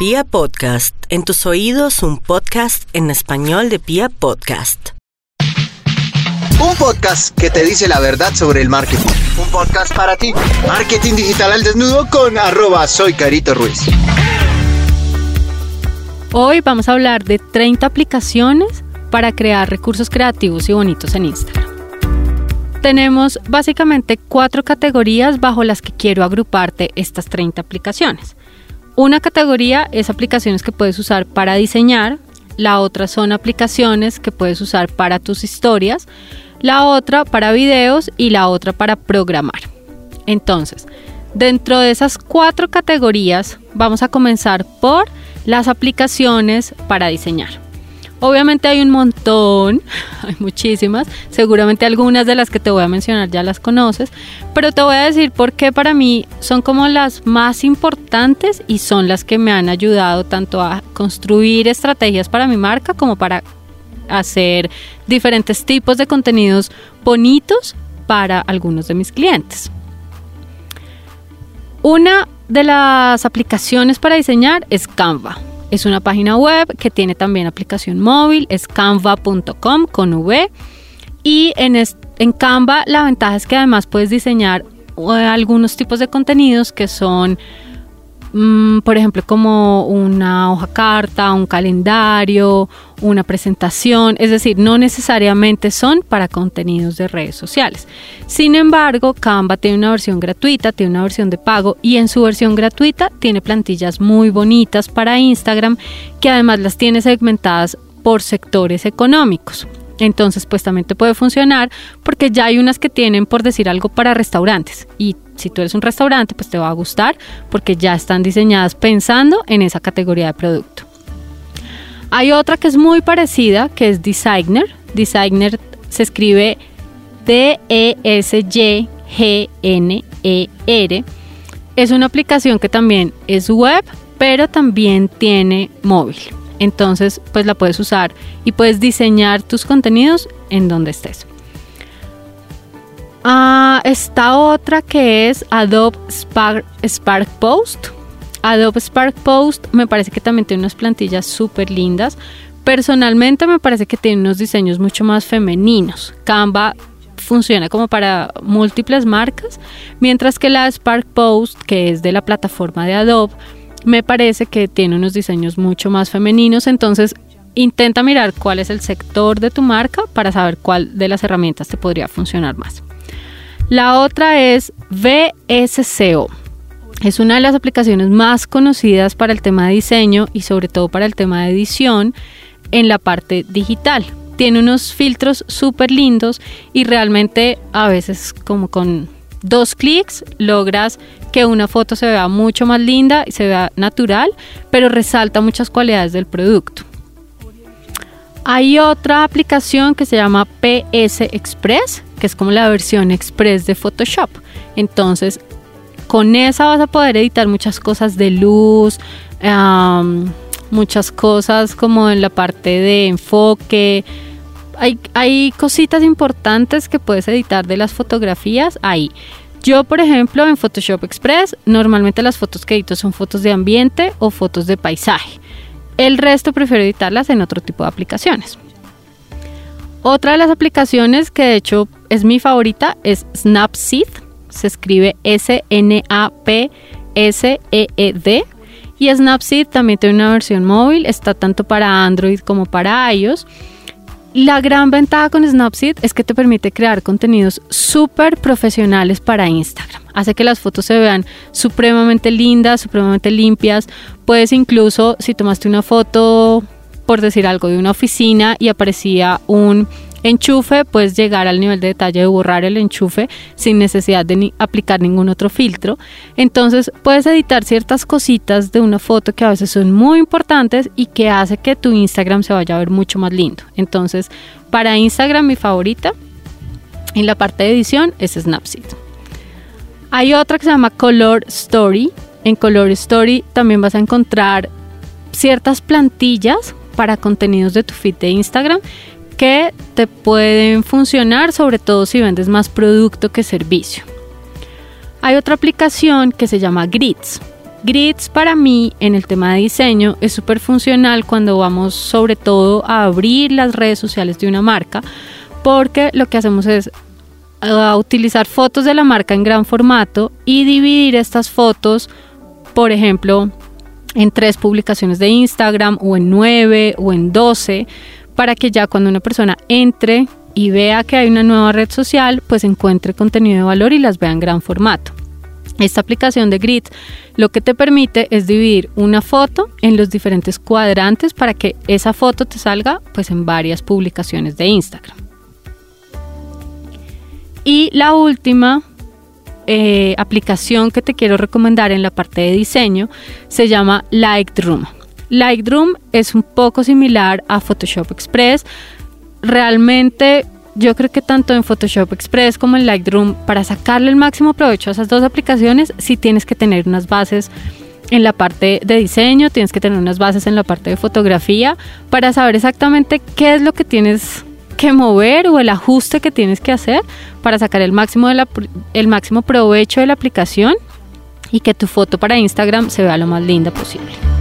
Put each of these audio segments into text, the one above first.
Pia Podcast, en tus oídos un podcast en español de Pia Podcast. Un podcast que te dice la verdad sobre el marketing. Un podcast para ti. Marketing digital al desnudo con arroba soy Carito Ruiz. Hoy vamos a hablar de 30 aplicaciones para crear recursos creativos y bonitos en Instagram. Tenemos básicamente cuatro categorías bajo las que quiero agruparte estas 30 aplicaciones. Una categoría es aplicaciones que puedes usar para diseñar, la otra son aplicaciones que puedes usar para tus historias, la otra para videos y la otra para programar. Entonces, dentro de esas cuatro categorías vamos a comenzar por las aplicaciones para diseñar. Obviamente hay un montón, hay muchísimas, seguramente algunas de las que te voy a mencionar ya las conoces, pero te voy a decir por qué para mí son como las más importantes y son las que me han ayudado tanto a construir estrategias para mi marca como para hacer diferentes tipos de contenidos bonitos para algunos de mis clientes. Una de las aplicaciones para diseñar es Canva. Es una página web que tiene también aplicación móvil, es canva.com con V. Y en, en Canva la ventaja es que además puedes diseñar eh, algunos tipos de contenidos que son Mm, por ejemplo, como una hoja carta, un calendario, una presentación, es decir, no necesariamente son para contenidos de redes sociales. Sin embargo, Canva tiene una versión gratuita, tiene una versión de pago y en su versión gratuita tiene plantillas muy bonitas para Instagram que además las tiene segmentadas por sectores económicos. Entonces, pues también te puede funcionar porque ya hay unas que tienen, por decir algo, para restaurantes. Y si tú eres un restaurante, pues te va a gustar porque ya están diseñadas pensando en esa categoría de producto. Hay otra que es muy parecida, que es Designer. Designer se escribe D-E-S-Y-G-N-E-R. Es una aplicación que también es web, pero también tiene móvil. Entonces, pues la puedes usar y puedes diseñar tus contenidos en donde estés. Ah, esta otra que es Adobe Spark, Spark Post. Adobe Spark Post me parece que también tiene unas plantillas súper lindas. Personalmente me parece que tiene unos diseños mucho más femeninos. Canva funciona como para múltiples marcas, mientras que la Spark Post, que es de la plataforma de Adobe, me parece que tiene unos diseños mucho más femeninos, entonces intenta mirar cuál es el sector de tu marca para saber cuál de las herramientas te podría funcionar más. La otra es VSCO. Es una de las aplicaciones más conocidas para el tema de diseño y sobre todo para el tema de edición en la parte digital. Tiene unos filtros súper lindos y realmente a veces como con dos clics logras que una foto se vea mucho más linda y se vea natural, pero resalta muchas cualidades del producto. Hay otra aplicación que se llama PS Express, que es como la versión express de Photoshop. Entonces, con esa vas a poder editar muchas cosas de luz, muchas cosas como en la parte de enfoque. Hay, hay cositas importantes que puedes editar de las fotografías ahí. Yo, por ejemplo, en Photoshop Express, normalmente las fotos que edito son fotos de ambiente o fotos de paisaje. El resto prefiero editarlas en otro tipo de aplicaciones. Otra de las aplicaciones que de hecho es mi favorita es Snapseed. Se escribe S-N-A-P-S-E-E-D. Y Snapseed también tiene una versión móvil, está tanto para Android como para iOS. La gran ventaja con Snapseed es que te permite crear contenidos súper profesionales para Instagram. Hace que las fotos se vean supremamente lindas, supremamente limpias. Puedes incluso, si tomaste una foto, por decir algo, de una oficina y aparecía un enchufe, puedes llegar al nivel de detalle de borrar el enchufe sin necesidad de aplicar ningún otro filtro. Entonces puedes editar ciertas cositas de una foto que a veces son muy importantes y que hace que tu Instagram se vaya a ver mucho más lindo. Entonces, para Instagram mi favorita en la parte de edición es Snapseed. Hay otra que se llama Color Story. En Color Story también vas a encontrar ciertas plantillas para contenidos de tu feed de Instagram que te pueden funcionar, sobre todo si vendes más producto que servicio. Hay otra aplicación que se llama Grids. Grids para mí en el tema de diseño es súper funcional cuando vamos sobre todo a abrir las redes sociales de una marca porque lo que hacemos es uh, utilizar fotos de la marca en gran formato y dividir estas fotos, por ejemplo, en tres publicaciones de Instagram o en nueve o en doce para que ya cuando una persona entre y vea que hay una nueva red social, pues encuentre contenido de valor y las vea en gran formato. Esta aplicación de Grid lo que te permite es dividir una foto en los diferentes cuadrantes para que esa foto te salga pues en varias publicaciones de Instagram. Y la última eh, aplicación que te quiero recomendar en la parte de diseño se llama Lightroom. Lightroom es un poco similar a Photoshop Express. Realmente yo creo que tanto en Photoshop Express como en Lightroom, para sacarle el máximo provecho a esas dos aplicaciones, sí tienes que tener unas bases en la parte de diseño, tienes que tener unas bases en la parte de fotografía para saber exactamente qué es lo que tienes que mover o el ajuste que tienes que hacer para sacar el máximo, de máximo provecho de la aplicación y que tu foto para Instagram se vea lo más linda posible.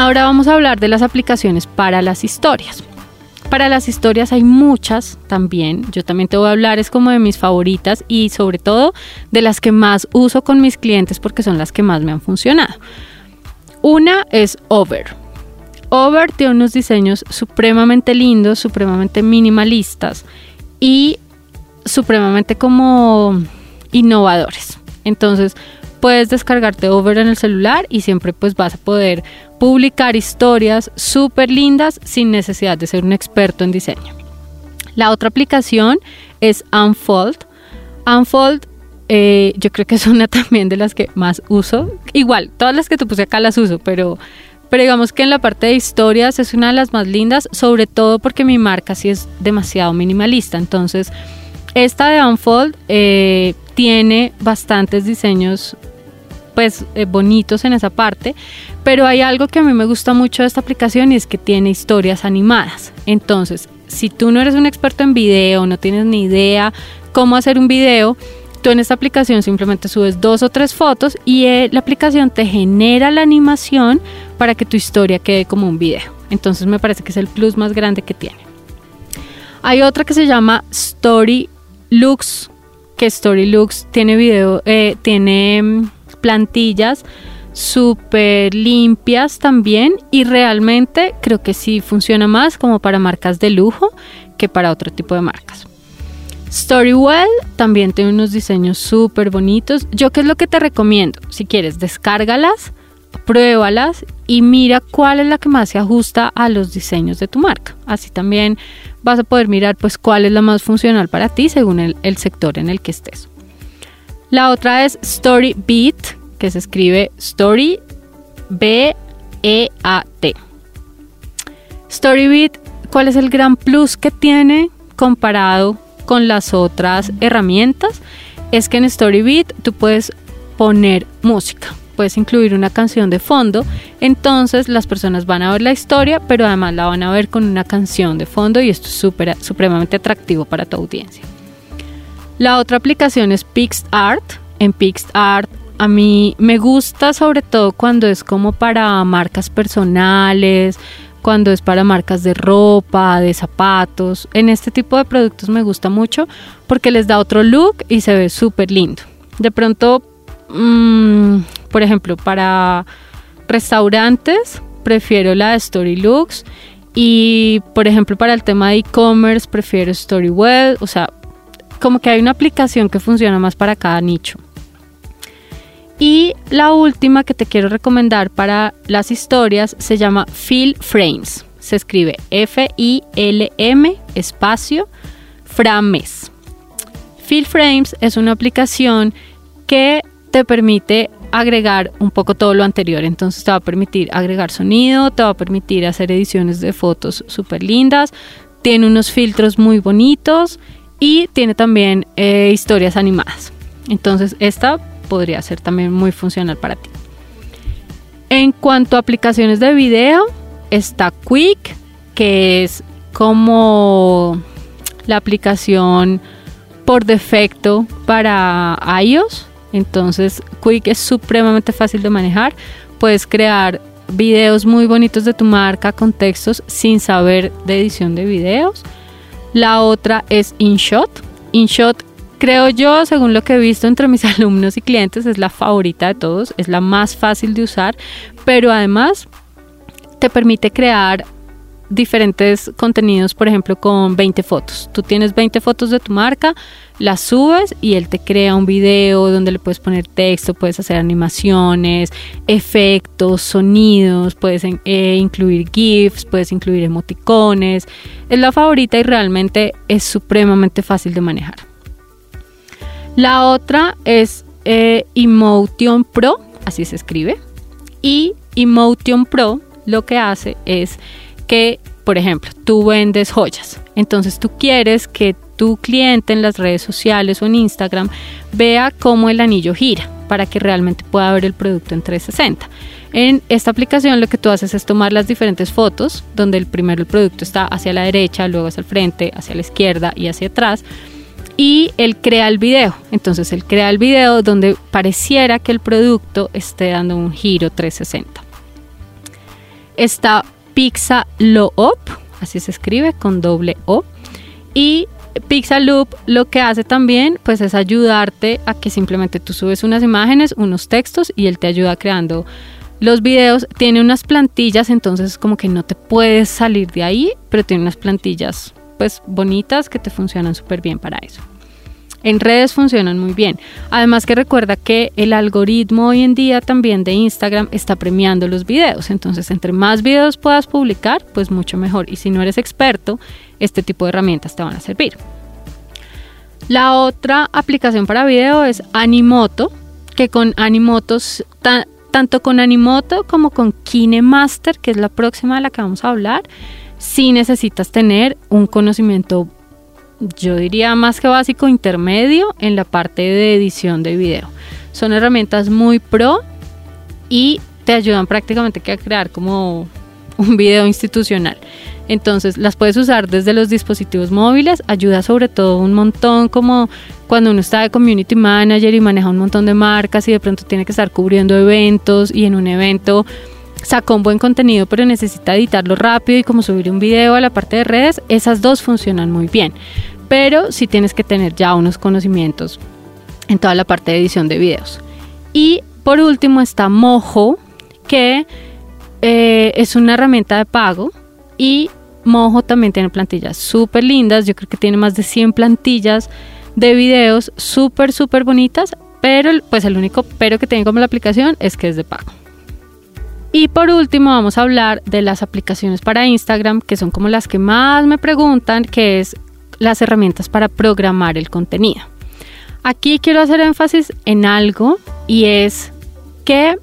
Ahora vamos a hablar de las aplicaciones para las historias. Para las historias hay muchas también. Yo también te voy a hablar, es como de mis favoritas y sobre todo de las que más uso con mis clientes porque son las que más me han funcionado. Una es Over. Over tiene unos diseños supremamente lindos, supremamente minimalistas y supremamente como innovadores. Entonces, puedes descargarte Over en el celular y siempre pues vas a poder publicar historias súper lindas sin necesidad de ser un experto en diseño. La otra aplicación es Unfold. Unfold eh, yo creo que es una también de las que más uso. Igual, todas las que te puse acá las uso, pero, pero digamos que en la parte de historias es una de las más lindas, sobre todo porque mi marca sí es demasiado minimalista. Entonces, esta de Unfold eh, tiene bastantes diseños pues eh, bonitos en esa parte, pero hay algo que a mí me gusta mucho de esta aplicación y es que tiene historias animadas. Entonces, si tú no eres un experto en video, no tienes ni idea cómo hacer un video, tú en esta aplicación simplemente subes dos o tres fotos y eh, la aplicación te genera la animación para que tu historia quede como un video. Entonces me parece que es el plus más grande que tiene. Hay otra que se llama Story Looks, que Story Looks tiene video, eh, tiene mm, plantillas súper limpias también y realmente creo que sí funciona más como para marcas de lujo que para otro tipo de marcas. Storywell también tiene unos diseños súper bonitos. Yo qué es lo que te recomiendo? Si quieres, descárgalas, pruébalas y mira cuál es la que más se ajusta a los diseños de tu marca. Así también vas a poder mirar pues cuál es la más funcional para ti según el, el sector en el que estés. La otra es Story Beat, que se escribe Story E A T. Storybeat, ¿cuál es el gran plus que tiene comparado con las otras herramientas? Es que en Storybeat tú puedes poner música, puedes incluir una canción de fondo, entonces las personas van a ver la historia, pero además la van a ver con una canción de fondo y esto es supremamente atractivo para tu audiencia. La otra aplicación es PixArt. En PixArt a mí me gusta sobre todo cuando es como para marcas personales, cuando es para marcas de ropa, de zapatos. En este tipo de productos me gusta mucho porque les da otro look y se ve súper lindo. De pronto, mmm, por ejemplo, para restaurantes prefiero la de Story Looks y por ejemplo para el tema de e-commerce prefiero Storywell. O sea, como que hay una aplicación que funciona más para cada nicho. Y la última que te quiero recomendar para las historias se llama Fill Frames. Se escribe F-I-L-M espacio Frames. Fill Frames es una aplicación que te permite agregar un poco todo lo anterior. Entonces te va a permitir agregar sonido, te va a permitir hacer ediciones de fotos súper lindas, tiene unos filtros muy bonitos y tiene también eh, historias animadas. Entonces esta podría ser también muy funcional para ti. En cuanto a aplicaciones de video, está Quick, que es como la aplicación por defecto para iOS. Entonces Quick es supremamente fácil de manejar. Puedes crear videos muy bonitos de tu marca con textos sin saber de edición de videos. La otra es InShot. InShot creo yo, según lo que he visto entre mis alumnos y clientes, es la favorita de todos, es la más fácil de usar, pero además te permite crear diferentes contenidos, por ejemplo, con 20 fotos. Tú tienes 20 fotos de tu marca, las subes y él te crea un video donde le puedes poner texto, puedes hacer animaciones, efectos, sonidos, puedes eh, incluir GIFs, puedes incluir emoticones. Es la favorita y realmente es supremamente fácil de manejar. La otra es eh, Emotion Pro, así se escribe. Y Emotion Pro lo que hace es por ejemplo, tú vendes joyas. Entonces tú quieres que tu cliente en las redes sociales o en Instagram vea cómo el anillo gira para que realmente pueda ver el producto en 360. En esta aplicación lo que tú haces es tomar las diferentes fotos, donde el primero el producto está hacia la derecha, luego hacia el frente, hacia la izquierda y hacia atrás. Y él crea el video. Entonces él crea el video donde pareciera que el producto esté dando un giro 360. Está Pixaloop, así se escribe con doble O. Y Pixaloop lo que hace también pues es ayudarte a que simplemente tú subes unas imágenes, unos textos y él te ayuda creando los videos. Tiene unas plantillas, entonces como que no te puedes salir de ahí, pero tiene unas plantillas pues bonitas que te funcionan súper bien para eso. En redes funcionan muy bien. Además que recuerda que el algoritmo hoy en día también de Instagram está premiando los videos. Entonces, entre más videos puedas publicar, pues mucho mejor. Y si no eres experto, este tipo de herramientas te van a servir. La otra aplicación para video es Animoto, que con Animoto, tanto con Animoto como con KineMaster, que es la próxima de la que vamos a hablar, si necesitas tener un conocimiento yo diría más que básico, intermedio en la parte de edición de video. Son herramientas muy pro y te ayudan prácticamente a crear como un video institucional. Entonces las puedes usar desde los dispositivos móviles, ayuda sobre todo un montón como cuando uno está de community manager y maneja un montón de marcas y de pronto tiene que estar cubriendo eventos y en un evento sacó un buen contenido pero necesita editarlo rápido y como subir un video a la parte de redes, esas dos funcionan muy bien. Pero sí tienes que tener ya unos conocimientos en toda la parte de edición de videos. Y por último está Mojo, que eh, es una herramienta de pago y Mojo también tiene plantillas súper lindas. Yo creo que tiene más de 100 plantillas de videos súper, súper bonitas. Pero pues el único pero que tiene como la aplicación es que es de pago. Y por último vamos a hablar de las aplicaciones para Instagram, que son como las que más me preguntan, que es las herramientas para programar el contenido. Aquí quiero hacer énfasis en algo y es que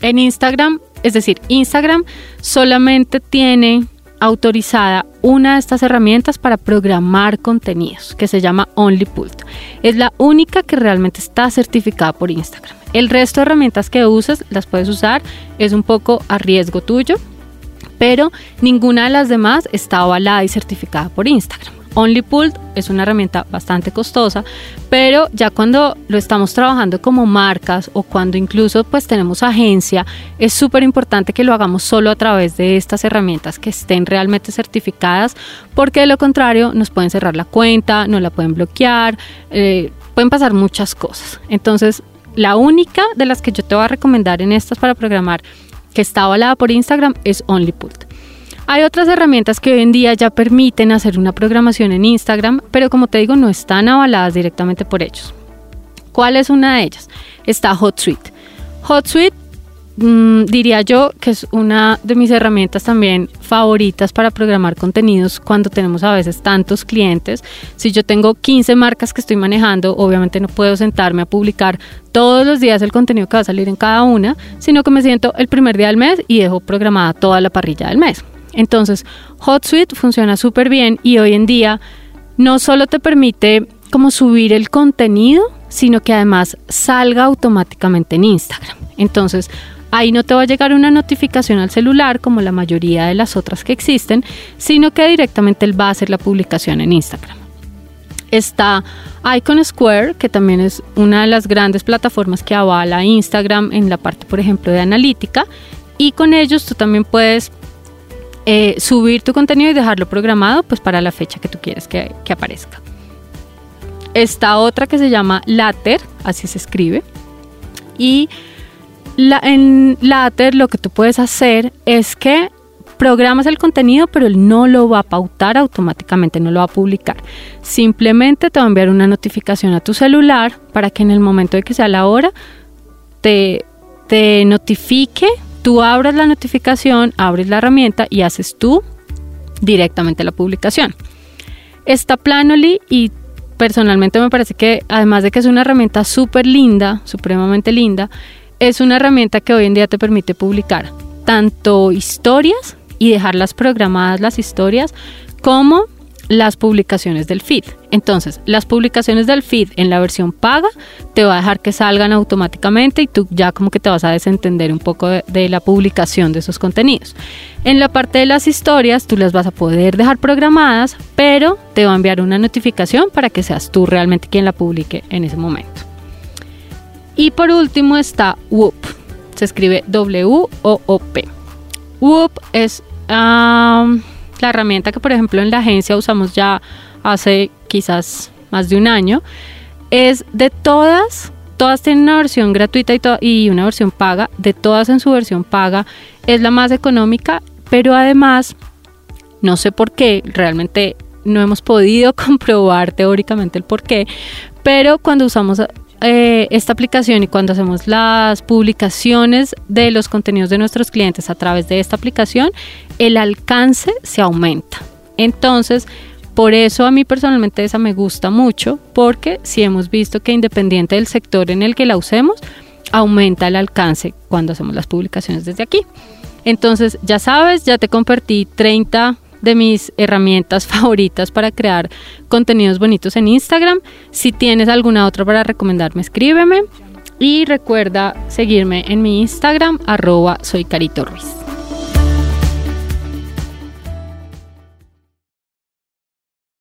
en Instagram, es decir, Instagram solamente tiene autorizada una de estas herramientas para programar contenidos que se llama OnlyPult. Es la única que realmente está certificada por Instagram. El resto de herramientas que uses las puedes usar, es un poco a riesgo tuyo, pero ninguna de las demás está avalada y certificada por Instagram. OnlyPult es una herramienta bastante costosa, pero ya cuando lo estamos trabajando como marcas o cuando incluso pues tenemos agencia, es súper importante que lo hagamos solo a través de estas herramientas que estén realmente certificadas, porque de lo contrario nos pueden cerrar la cuenta, no la pueden bloquear, eh, pueden pasar muchas cosas. Entonces, la única de las que yo te voy a recomendar en estas para programar que está avalada por Instagram es OnlyPult. Hay otras herramientas que hoy en día ya permiten hacer una programación en Instagram, pero como te digo, no están avaladas directamente por ellos. ¿Cuál es una de ellas? Está HotSuite. HotSuite mm, diría yo que es una de mis herramientas también favoritas para programar contenidos cuando tenemos a veces tantos clientes. Si yo tengo 15 marcas que estoy manejando, obviamente no puedo sentarme a publicar todos los días el contenido que va a salir en cada una, sino que me siento el primer día del mes y dejo programada toda la parrilla del mes. Entonces, HotSuite funciona súper bien y hoy en día no solo te permite como subir el contenido, sino que además salga automáticamente en Instagram. Entonces, ahí no te va a llegar una notificación al celular como la mayoría de las otras que existen, sino que directamente él va a hacer la publicación en Instagram. Está Icon Square, que también es una de las grandes plataformas que avala Instagram en la parte, por ejemplo, de analítica. Y con ellos tú también puedes eh, subir tu contenido y dejarlo programado pues, para la fecha que tú quieres que, aparezca. Está otra que se llama Later, así se escribe. Y en Later lo que tú puedes hacer es que programas el contenido, pero él no lo va a pautar automáticamente, no lo va a publicar. Simplemente te va a enviar una notificación a tu celular para que en el momento de que sea la hora te notifique, tú abras la notificación, abres la herramienta y haces tú directamente la publicación. Está Planoly y personalmente me parece que además de que es una herramienta súper linda, supremamente linda, es una herramienta que hoy en día te permite publicar tanto historias y dejarlas programadas las historias como las publicaciones del feed. Entonces, las publicaciones del feed en la versión paga te va a dejar que salgan automáticamente y tú ya como que te vas a desentender un poco de, la publicación de esos contenidos. En la parte de las historias, tú las vas a poder dejar programadas, pero te va a enviar una notificación para que seas tú realmente quien la publique en ese momento. Y por último está Whoop. Se escribe W-O-O-P. Whoop es la herramienta que, por ejemplo, en la agencia usamos ya hace quizás más de un año. Es de todas, todas tienen una versión gratuita y, y una versión paga. De todas en su versión paga es la más económica, pero además, no sé por qué, realmente no hemos podido comprobar teóricamente el por qué, pero cuando usamos eh, esta aplicación y cuando hacemos las publicaciones de los contenidos de nuestros clientes a través de esta aplicación, el alcance se aumenta. Entonces, por eso a mí personalmente esa me gusta mucho, porque si hemos visto que independiente del sector en el que la usemos, aumenta el alcance cuando hacemos las publicaciones desde aquí. Entonces, ya sabes, ya te compartí 30 de mis herramientas favoritas para crear contenidos bonitos en Instagram. Si tienes alguna otra para recomendarme, escríbeme. Y recuerda seguirme en mi Instagram, arroba.